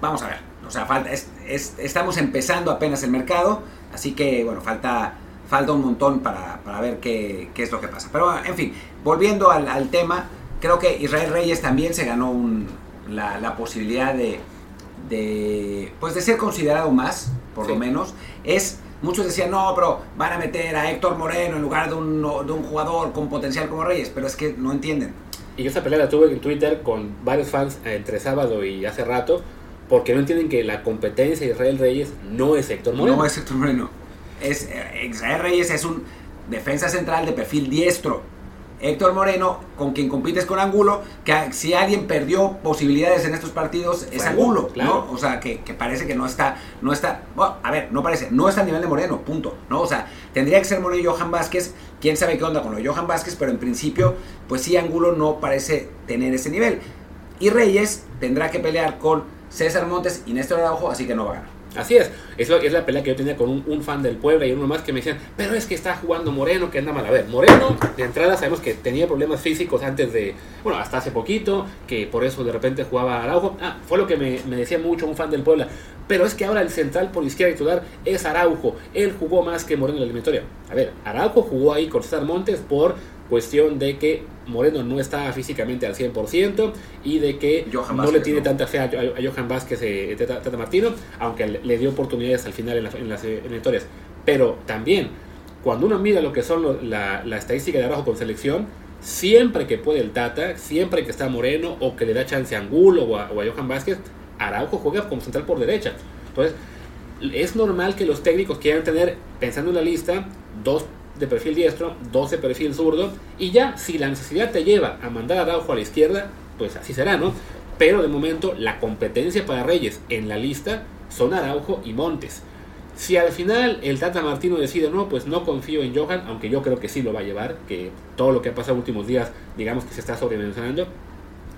Vamos a ver, o sea, falta, estamos empezando apenas el mercado, así que, bueno, falta, falta un montón para, ver qué, es lo que pasa. Pero, en fin, volviendo al, tema, creo que Israel Reyes también se ganó la, posibilidad de, de, pues de ser considerado más, por lo menos. Es Muchos decían, no, pero van a meter a Héctor Moreno en lugar de un, de un jugador con potencial como Reyes, pero es que no entienden. Y esa pelea la tuve en Twitter con varios fans entre sábado y hace rato, porque no entienden que la competencia de Israel Reyes no es Héctor Moreno. No es Héctor Moreno. Es, eh, Israel Reyes es un defensa central de perfil diestro Héctor Moreno, con quien compites con Angulo, que si alguien perdió posibilidades en estos partidos es Angulo, ¿no? O sea, que, parece que no está, no está, bueno, a ver, no parece, no está a nivel de Moreno, punto, ¿no? O sea, tendría que ser Moreno y Johan Vázquez, quién sabe qué onda con lo de Johan Vázquez, pero en principio, pues sí, Angulo no parece tener ese nivel. Y Reyes tendrá que pelear con César Montes y Néstor Araujo, así que no va a ganar. Así es, es, es la pelea que yo tenía con un, fan del Puebla y uno más que me decían, pero es que está jugando Moreno, que anda mal. A ver, Moreno, de entrada sabemos que tenía problemas físicos antes de, bueno, hasta hace poquito, que por eso de repente jugaba Araujo. Ah, fue lo que me, decía mucho un fan del Puebla. Pero es que ahora el central por izquierda titular es Araujo. Él jugó más que Moreno en la eliminatoria. A ver, Araujo jugó ahí con Montes por cuestión de que Moreno no está físicamente al 100% y de que no le tiene tanta fe a, Johan Vázquez eh, Tata, Martino, aunque le, dio oportunidades al final en, las eliminatorias. Pero también, cuando uno mira lo que son la, estadística de abajo con selección, siempre que puede el Tata, siempre que está Moreno o que le da chance a Angulo o a, Johan Vázquez, Araujo juega como central por derecha. Entonces, es normal que los técnicos quieran tener, pensando en la lista, dos de perfil diestro, dos de perfil zurdo, y ya si la necesidad te lleva a mandar a Araujo a la izquierda, pues así será, ¿no? Pero de momento la competencia para Reyes en la lista son Araujo y Montes. Si al final el Tata Martino decide, no, pues no confío en Johan, aunque yo creo que sí lo va a llevar, que todo lo que ha pasado en los últimos días, digamos que se está sobredimensionando.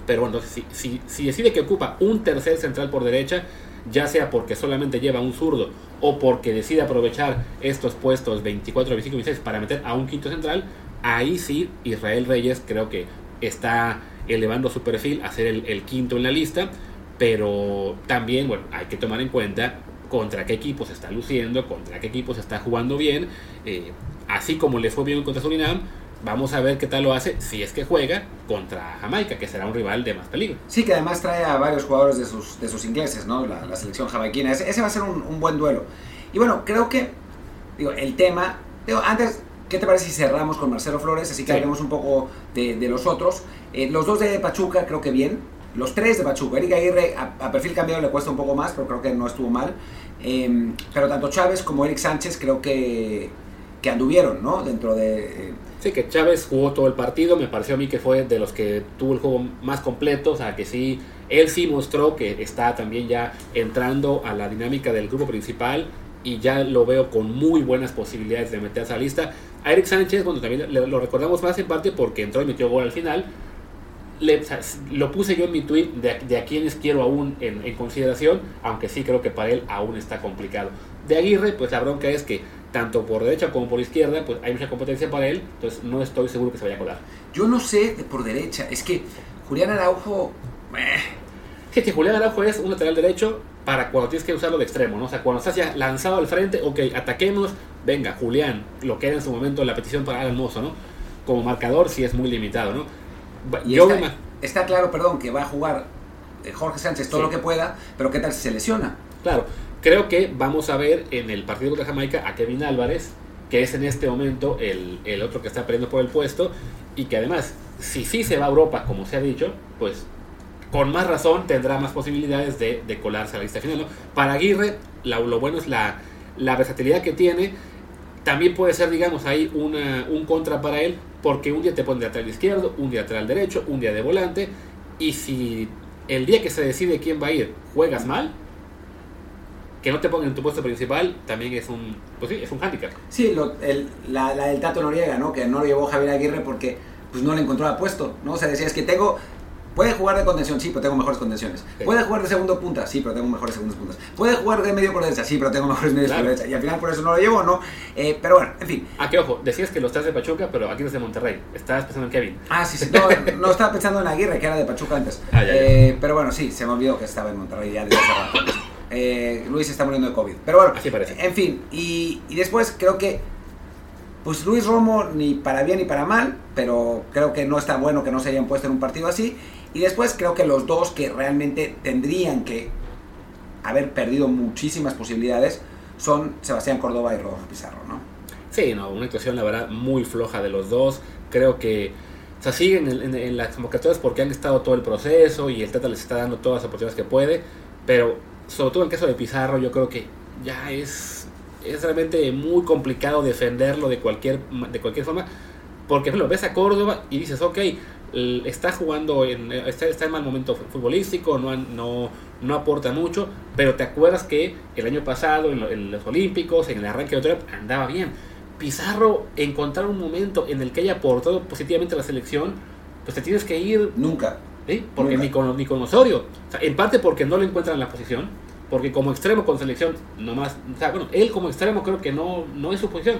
Pero bueno, si, si, si decide que ocupa un tercer central por derecha, ya sea porque solamente lleva un zurdo o porque decide aprovechar estos puestos 24, 25, 26 para meter a un quinto central, ahí sí Israel Reyes creo que está elevando su perfil a ser el, quinto en la lista, pero también, bueno, hay que tomar en cuenta contra qué equipo se está luciendo, contra qué equipo se está jugando bien, eh, así como le fue bien contra Surinam, Vamos a ver qué tal lo hace si es que juega contra Jamaica, que será un rival de más peligro. Sí, que además trae a varios jugadores de sus, de sus ingleses, ¿no? La, selección jamaiquina. Ese, va a ser un, buen duelo. Y bueno, creo que, digo, el tema. Digo, antes, ¿qué te parece si cerramos con Marcelo Flores? Así que hablemos un poco de, los otros. Eh, los dos de Pachuca, creo que bien. Los tres de Pachuca. Eric Aguirre, a, perfil cambiado, le cuesta un poco más, pero creo que no estuvo mal. Em, pero tanto Chávez como Eric Sánchez, creo que, que anduvieron, ¿no? Dentro de. Eh, Sí, que Chávez jugó todo el partido, me pareció a mí que fue de los que tuvo el juego más completo, o sea, que sí él sí mostró que está también ya entrando a la dinámica del grupo principal y ya lo veo con muy buenas posibilidades de meterse a la lista. A Eric Sánchez, bueno, también lo recordamos más en parte porque entró y metió gol al final. lo puse yo en mi tweet de, a quienes quiero aún en, en, consideración, aunque sí creo que para él aún está complicado. De Aguirre, pues la bronca es que tanto por derecha como por izquierda, pues hay mucha competencia para él, entonces no estoy seguro que se vaya a colar. Yo no sé de por derecha, es que Julián Araujo... Es que Julián Araujo es un lateral derecho para cuando tienes que usarlo de extremo, ¿no? O sea, cuando estás ya lanzado al frente, ok, ataquemos, venga, Julián, lo que era en su momento la petición para Alan Mozo, ¿no? Como marcador sí es muy limitado, ¿no? Y Yo está, está, claro, perdón, que va a jugar eh, Jorge Sánchez todo lo que pueda, pero ¿qué tal si se lesiona? Claro, creo que vamos a ver en el partido contra Jamaica a Kevin Álvarez, que es en este momento el, el otro que está peleando por el puesto, y que además, si sí se va a Europa, como se ha dicho, pues con más razón tendrá más posibilidades de, colarse a la lista final. Para Aguirre, lo bueno es la, versatilidad que tiene. También puede ser, digamos, ahí una, un contra para él, porque un día te pone de lateral izquierdo, un día lateral derecho, un día de volante, y si el día que se decide quién va a ir juegas mal, que no te pongan en tu puesto principal también es un, pues sí, es un handicap. Sí, el, la, la, del Tato Noriega, ¿no? Que no lo llevó Javier Aguirre porque pues no le encontraba puesto, ¿no? O sea, decía, es que tengo Puede jugar de contención, sí, pero tengo mejores contenciones. Puede jugar de segundo punta, sí, pero tengo mejores segundos puntas. Puede jugar de medio por derecha, sí, pero tengo mejores medios por derecha. Y al final por eso no lo llevo, ¿no? Eh, pero bueno, en fin. Ah, que ojo, decías que lo estás de Pachuca, pero aquí es de Monterrey. Estabas pensando en Kevin. Ah, sí, sí. No, no estaba pensando en Aguirre, que era de Pachuca antes. Ah, eh, pero bueno, sí, se me olvidó que estaba en Monterrey ya desde hace rato. Eh, Luis está muriendo de COVID. Pero bueno, Así parece. en fin. Y, y después creo que pues Luis Romo ni para bien ni para mal, pero creo que no está bueno que no se hayan puesto en un partido así. Y después creo que los dos que realmente tendrían que haber perdido muchísimas posibilidades son Sebastián Córdoba y Rodolfo Pizarro, ¿no? Sí, no, una actuación la verdad muy floja de los dos. Creo que o sea, siguen en, las convocatorias porque han estado todo el proceso y el Tata les está dando todas las oportunidades que puede, pero sobre todo en el caso de Pizarro yo creo que ya es, es realmente muy complicado defenderlo de cualquier, de cualquier forma, porque lo ves a Córdoba y dices, ok, está jugando, en, está, está, en mal momento futbolístico, no, no, no aporta mucho, pero te acuerdas que el año pasado en, los Olímpicos, en el arranque de otro andaba bien. Pizarro, encontrar un momento en el que haya aportado positivamente a la selección, pues te tienes que ir. Nunca. Porque Ni, con, ni con Osorio. en parte porque no lo encuentran en la posición, porque como extremo con selección, nomás. O sea, bueno, él como extremo creo que no, no es su posición.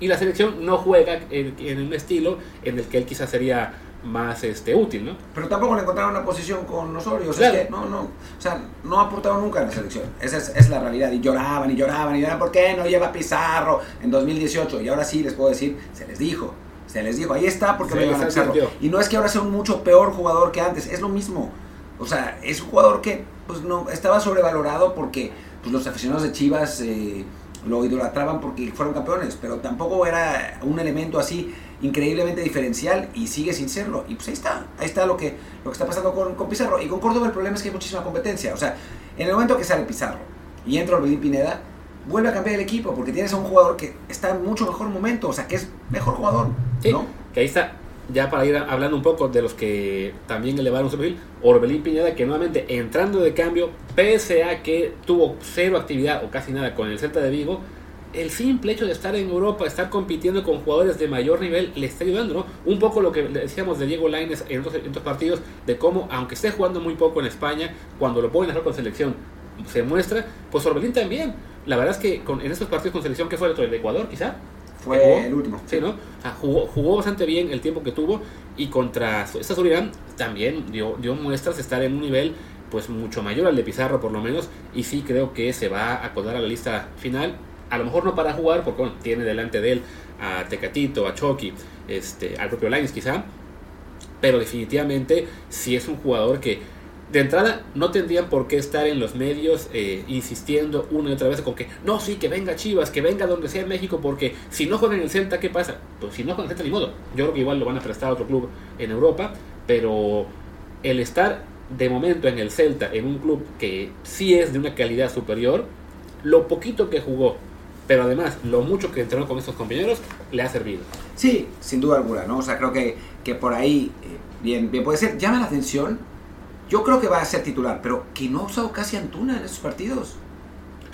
Y la selección no juega en, en un estilo en el que él quizás sería más este, útil, ¿no? Pero tampoco le encontraron una posición con Osorio, o sea, no, no, o sea, no ha aportado nunca en la selección, esa es, la realidad, y lloraban y lloraban y lloraban, ¿por qué no lleva Pizarro en 2018? Y ahora sí les puedo decir, se les dijo, se les dijo, ahí está porque no llevan a Pizarro. Y no es que ahora sea un mucho peor jugador que antes, es lo mismo, o sea, es un jugador que pues no estaba sobrevalorado porque pues, los aficionados de Chivas eh, lo idolatraban porque fueron campeones, pero tampoco era un elemento así increíblemente diferencial y sigue sin serlo. Y pues ahí está, ahí está lo que, lo que está pasando con, con Pizarro. Y con Córdoba el problema es que hay muchísima competencia. O sea, en el momento que sale Pizarro y entra Orbelín Pineda, vuelve a cambiar el equipo porque tienes a un jugador que está en mucho mejor momento, o sea, que es mejor jugador. ¿no? que ahí está. Ya para ir hablando un poco de los que también elevaron su perfil, Orbelín Pineda, que nuevamente entrando de cambio, pese a que tuvo cero actividad o casi nada con el Celta de Vigo, el simple hecho de estar en Europa, estar compitiendo con jugadores de mayor nivel, le está ayudando, ¿no? Un poco lo que decíamos de Diego Lainez en otros, partidos, de cómo, aunque esté jugando muy poco en España, cuando lo pueden hacer con selección, se muestra, pues Orbelín también. La verdad es que con, en estos partidos con selección, que fue el otro? ¿El de Ecuador, quizá? Fue el último. Sí, ¿no? jugó, jugó, bastante bien el tiempo que tuvo y contra esta Surinam también dio, dio muestras de estar en un nivel pues mucho mayor al de Pizarro por lo menos y sí creo que se va a acordar a la lista final a lo mejor no para jugar, porque tiene delante de él a Tecatito, a Chucky, este, al propio Lines quizá, pero definitivamente si es un jugador que de entrada no tendrían por qué estar en los medios eh, insistiendo una y otra vez con que no, sí, que venga Chivas, que venga donde sea México, porque si no juegan en el Celta, ¿qué pasa? Pues si no juegan en el Celta, ni modo. Yo creo que igual lo van a prestar a otro club en Europa, pero el estar de momento en el Celta, en un club que sí es de una calidad superior, lo poquito que jugó pero además lo mucho que entrenó con estos compañeros le ha servido. Sí, sin duda alguna, ¿no? O sea, creo que, que por ahí, eh, bien, bien puede ser. Llama la atención, Yo creo que va a ser titular, pero que no ha usado casi Antuna en esos partidos.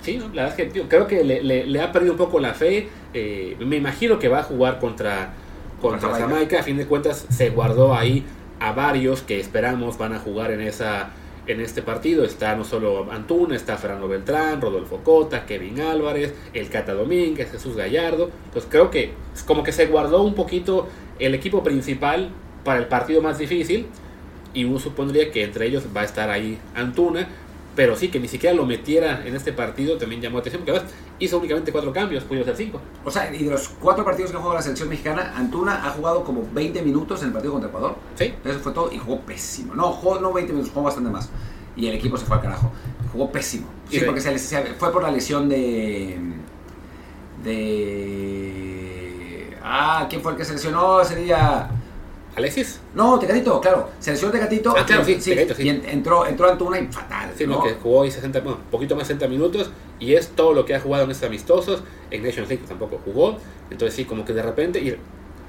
Sí, ¿no? la verdad es que creo que le, ha perdido un poco la fe. Eh, me imagino que va a jugar contra, contra, Jamaica. A fin de cuentas, se guardó ahí a varios que esperamos van a jugar en esa en este partido. Está no solo Antuna, está Fernando Beltrán, Rodolfo Cota, Kevin Álvarez, el Cata Domínguez, Jesús Gallardo. Pues creo que como que se guardó un poquito el equipo principal para el partido más difícil. Y uno supondría que entre ellos va a estar ahí Antuna, pero sí, que ni siquiera lo metiera en este partido también llamó atención, porque además hizo únicamente cuatro cambios, pudo hacer cinco. O sea, y de los cuatro partidos que ha jugado la selección mexicana, Antuna ha jugado como 20 minutos en el partido contra Ecuador. Sí. Eso fue todo y jugó pésimo. No, jugó no 20 minutos, jugó bastante más. Y el equipo se fue al carajo. Jugó pésimo. Sí, porque se, fue por la lesión de. de. Ah, ¿quién fue el que se lesionó ese día? ¿Alexis? No, Tecatito, claro. Se lesionó Tecatito. Ah, claro, sí, sí, Y entró, entró Antuna y fatal. Sí, ¿no? que jugó ahí 60, bueno, poquito más 60 minutos y es todo lo que ha jugado en estos amistosos. En Nations League tampoco jugó. Entonces, sí, como que de repente. Y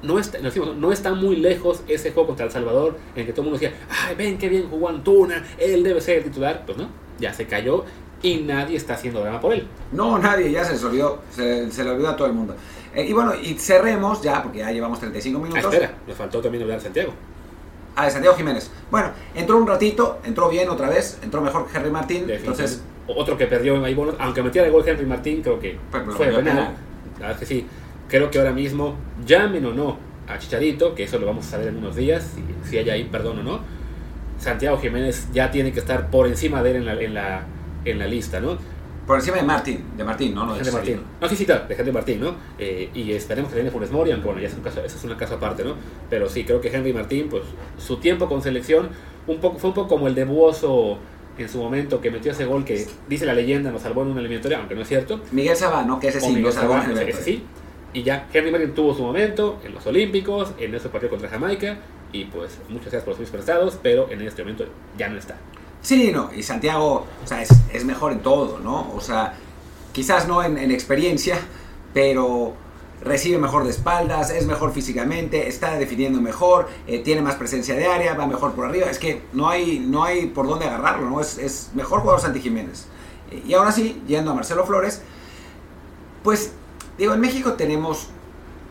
no está, no está muy lejos ese juego contra El Salvador en que todo el mundo decía, ay, ven qué bien jugó Antuna, él debe ser el titular. Pues no, ya se cayó y nadie está haciendo drama por él. No, nadie, ya se les olvidó, se, se le olvidó a todo el mundo. Eh, y bueno, y cerremos ya, porque ya llevamos 35 ah, minutos. Ah, espera, me faltó también hablar de Santiago. Ah, de Santiago Jiménez. Bueno, entró un ratito, entró bien otra vez, entró mejor que Henry Martín. Entonces, otro que perdió en bonos, aunque metiera el gol Henry Martín, creo que pues, fue penal. La verdad es que sí. Creo que ahora mismo, llamen o no a Chicharito, que eso lo vamos a saber en unos días, si, si hay ahí perdón o no. Santiago Jiménez ya tiene que estar por encima de él en la, en la, en la lista, ¿no? Por encima de Martín, de Martín, ¿no? no de Martín. No, sí, sí, claro, de Henry Martín, ¿no? Eh, y esperemos que viene Funes Mori, aunque bueno, ya es un caso, eso es una casa aparte, ¿no? Pero sí, creo que Henry Martín, pues su tiempo con selección un poco, fue un poco como el de Buoso en su momento que metió ese gol que dice la leyenda nos salvó en una eliminatoria, aunque no es cierto. Miguel Sabá, ¿no? Que ese sí, Miguel Sabá, ese sí. Y ya Henry Martin tuvo su momento en los Olímpicos, en ese partido contra Jamaica, y pues muchas gracias por los prestados, pero en este momento ya no está. Sí, no, y Santiago o sea, es, es, mejor en todo, ¿no? O sea, quizás no en, en, experiencia, pero recibe mejor de espaldas, es mejor físicamente, está definiendo mejor, eh, tiene más presencia de área, va mejor por arriba. Es que no hay, no hay por dónde agarrarlo, ¿no? Es, es mejor jugador Santi Jiménez. y ahora sí, yendo a Marcelo Flores, pues digo, en México tenemos,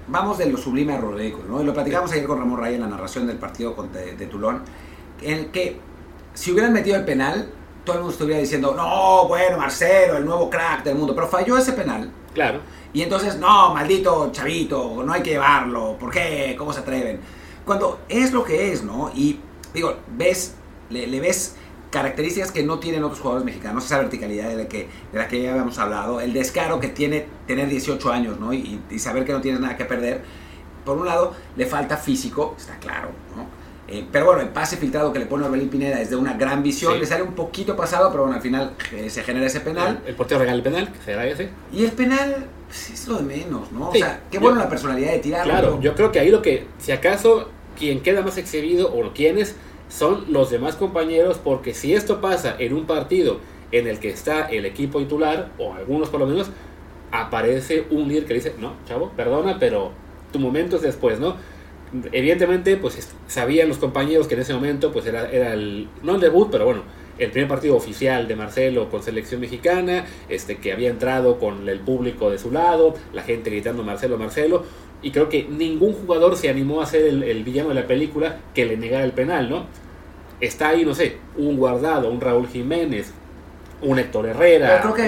vamos de lo sublime a lo ¿no? Y lo platicamos ayer con Ramón Raya en la narración del partido de, de Tulón, en el que si hubieran metido el penal, todo el mundo estuviera diciendo, no, bueno, Marcelo, el nuevo crack del mundo, pero falló ese penal. Claro. Y entonces, no, maldito chavito, no hay que llevarlo, ¿por qué? ¿Cómo se atreven? Cuando es lo que es, ¿no? Y digo, ves, le, ves características que no tienen otros jugadores mexicanos, esa verticalidad de la que, de la que ya habíamos hablado, el descaro que tiene tener 18 años, ¿no? Y, y saber que no tienes nada que perder. Por un lado, le falta físico, está claro, ¿no? Eh, pero bueno, el pase filtrado que le pone Orbelín Pineda es de una gran visión. Le sale un poquito pasado, pero bueno, al final eh, se genera ese penal. El, portero regala el penal, que será ese. Y el penal pues, es lo de menos, ¿no? o sea, qué bueno la personalidad de tirarlo. Claro, yo creo que ahí lo que, si acaso, quien queda más exhibido o quienes son los demás compañeros, porque si esto pasa en un partido en el que está el equipo titular, o algunos por lo menos, aparece un líder que dice, no, chavo, perdona, pero tu momento es después, ¿no? Evidentemente, pues sabían los compañeros que en ese momento, pues era, era el, no el debut, pero bueno, el primer partido oficial de Marcelo con selección mexicana, este, que había entrado con el público de su lado, la gente gritando Marcelo, Marcelo, y creo que ningún jugador se animó a ser el, villano de la película que le negara el penal, ¿no? Está ahí, no sé, un Guardado, un Raúl Jiménez, un Héctor Herrera, creo que a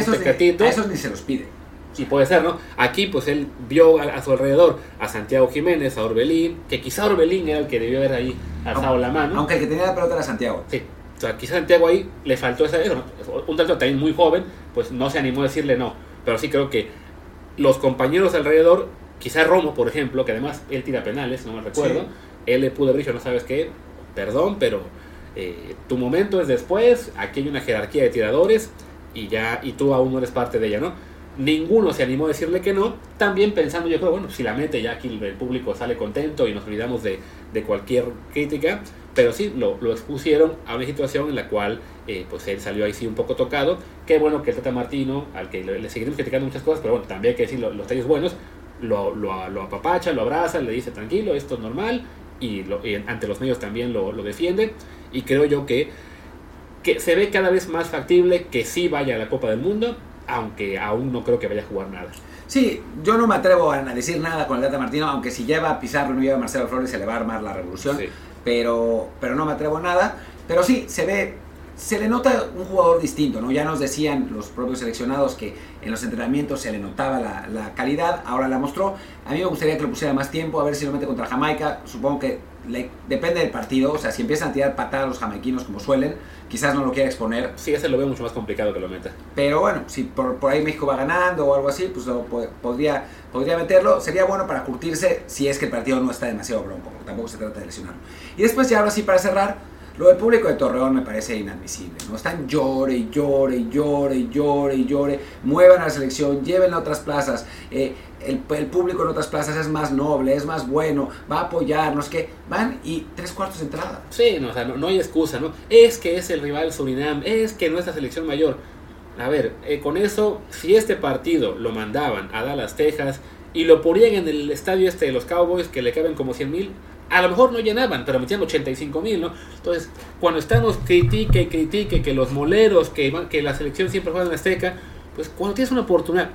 esos ni se los pide. Sí, puede ser, ¿no? Aquí, pues él vio a, su alrededor a Santiago Jiménez, a Orbelín, que quizá Orbelín era el que debió haber ahí alzado la mano. Aunque el que tenía la pelota era Santiago. Sí. O sea, quizá Santiago ahí le faltó esa, eso, un tanto también muy joven, pues no se animó a decirle no. Pero sí creo que los compañeros alrededor, quizá Romo, por ejemplo, que además él tira penales, no me recuerdo, él le pudo haber dicho, no sabes qué, perdón, pero eh, tu momento es después, aquí hay una jerarquía de tiradores y ya, y tú aún no eres parte de ella, ¿no? Ninguno se animó a decirle que no, también pensando yo creo, bueno, si la mete ya aquí el público sale contento y nos olvidamos de, cualquier crítica, pero sí, lo, expusieron a una situación en la cual eh, pues él salió ahí sí un poco tocado. Qué bueno que el Tata Martino, al que le, seguiremos criticando muchas cosas, pero bueno, también hay que decir los tallos buenos, lo, lo, lo, apapacha, lo abraza, le dice tranquilo, esto es normal, y, ante los medios también lo, lo defiende, y creo yo que que se ve cada vez más factible que sí vaya a la Copa del Mundo, aunque aún no creo que vaya a jugar nada. Sí, yo no me atrevo a decir nada con el Data Martino, aunque si lleva a Pizarro y no lleva a Marcelo Flores se le va a armar la revolución, pero, pero no me atrevo a nada. Pero sí, se ve, se le nota un jugador distinto, ¿no? Ya nos decían los propios seleccionados que en los entrenamientos se le notaba la, la calidad, ahora la mostró. A mí me gustaría que le pusiera más tiempo, a ver si lo mete contra Jamaica. Supongo que depende del partido, o sea, si empiezan a tirar patadas los jamaiquinos como suelen, quizás no lo quiera exponer. Sí, ese lo veo mucho más complicado que lo meta. Pero bueno, si por, por ahí México va ganando o algo así, pues podría, podría meterlo. Sería bueno para curtirse si es que el partido no está demasiado bronco, tampoco se trata de lesionarlo. Y después ya ahora sí para cerrar, lo del público de Torreón me parece inadmisible, ¿no? Están llore y llore y llore y llore y llore, muevan a la selección, lleven a otras plazas. Eh, el, público en otras plazas es más noble, es más bueno, va a apoyarnos, que van y tres cuartos de entrada. Sí, no, o sea, no, hay excusa, ¿no? Es que es el rival Surinam, es que no es la selección mayor. A ver, eh, con eso, si este partido lo mandaban a Dallas, Texas, y lo ponían en el estadio este de los Cowboys, que le caben como 100 mil, a lo mejor no llenaban, pero metían 85 mil, ¿no? Entonces, cuando estamos critique, critique, que los moleros, que, que la selección siempre juega en Azteca, pues cuando tienes una oportunidad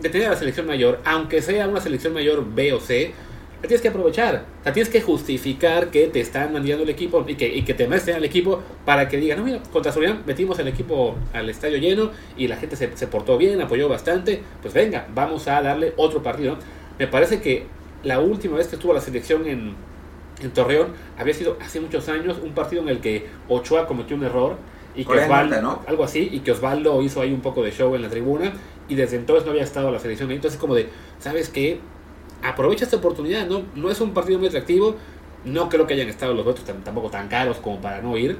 de tener a la selección mayor, aunque sea una selección mayor B o C, la tienes que aprovechar. La tienes que justificar que te están mandando el equipo y que, y que te muestren al equipo para que digan, no, mira, contra Surinam metimos el equipo al estadio lleno y la gente se, se portó bien, apoyó bastante. Pues venga, vamos a darle otro partido. Me parece que la última vez que estuvo la selección en, en Torreón había sido hace muchos años un partido en el que Ochoa cometió un error y que Osvaldo, ¿no? algo así, y que Osvaldo hizo ahí un poco de show en la tribuna y desde entonces no había estado la selección. Entonces como de, ¿sabes qué? Aprovecha esta oportunidad, ¿no? No es un partido muy atractivo, no creo que hayan estado los votos tampoco tan caros como para no ir.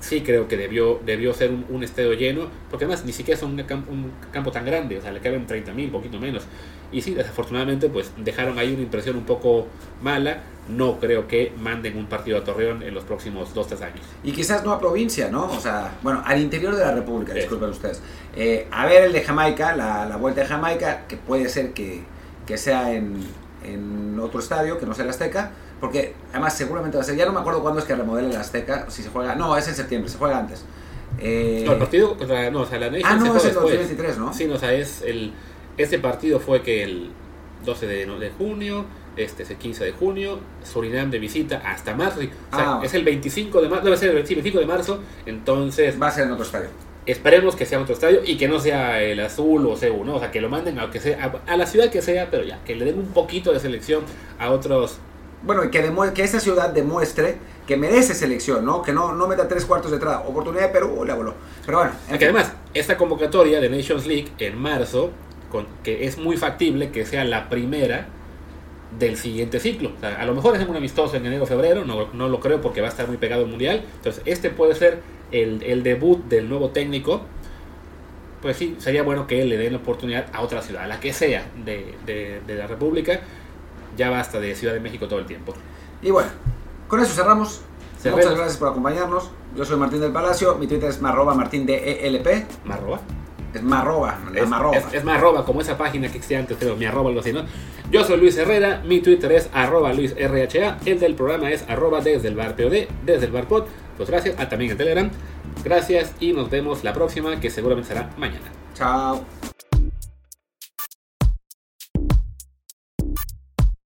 Sí creo que debió, debió ser un, estadio lleno, porque además ni siquiera es un, un campo tan grande, o sea, le caben 30.000, poquito menos. Y sí, desafortunadamente, pues dejaron ahí una impresión un poco mala. No creo que manden un partido a Torreón en los próximos 2-3 años. Y quizás no a provincia, ¿no? O sea, bueno, al interior de la República, disculpen ustedes. Eh, a ver el de Jamaica, la, la, vuelta de Jamaica, que puede ser que, que sea en, en, otro estadio, que no sea el Azteca, porque además seguramente va a ser, ya no me acuerdo cuándo es que remodela el Azteca, si se juega, no, es en septiembre, se juega antes. Eh, no, el partido, no, o sea, la Ah, no, es el 2023, ¿no? Sí, no, o sea, es el este partido fue que el 12 de, junio, este es el 15 de junio, Surinam de visita hasta marzo. Ah, es el 25 de marzo, debe ser el 25 de marzo, entonces... Va a ser en otro estadio. Esperemos que sea otro estadio y que no sea el azul o CEU, ¿no? O sea, que lo manden a, que sea, a, la ciudad que sea, pero ya, que le den un poquito de selección a otros bueno, y que, que esa ciudad demuestre que merece selección, ¿no? Que no, no meta tres cuartos de entrada. Oportunidad de Perú, le voló. Pero bueno. Que además, esta convocatoria de Nations League en marzo que es muy factible que sea la primera del siguiente ciclo. a lo mejor es un amistoso en enero o febrero, no, no, lo creo porque va a estar muy pegado al mundial. Entonces, este puede ser el, el, debut del nuevo técnico. Pues sí, sería bueno que le dé la oportunidad a otra ciudad, a la que sea de, de, de la República. Ya basta de Ciudad de México todo el tiempo. Y bueno, con eso cerramos. Muchas gracias por acompañarnos. Yo soy Martín del Palacio. Mi Twitter es marroba martín de ELP. Marroba. Es marroba, es, marroba. Es, marroba, como esa página que existía antes, pero mi arroba algo así, ¿no? Yo soy Luis Herrera, mi Twitter es arroba luisrha, el del programa es arroba desde el bar POD, desde el bar pod. Pues gracias, ah, también en Telegram. Gracias y nos vemos la próxima, que seguramente será mañana. Chao.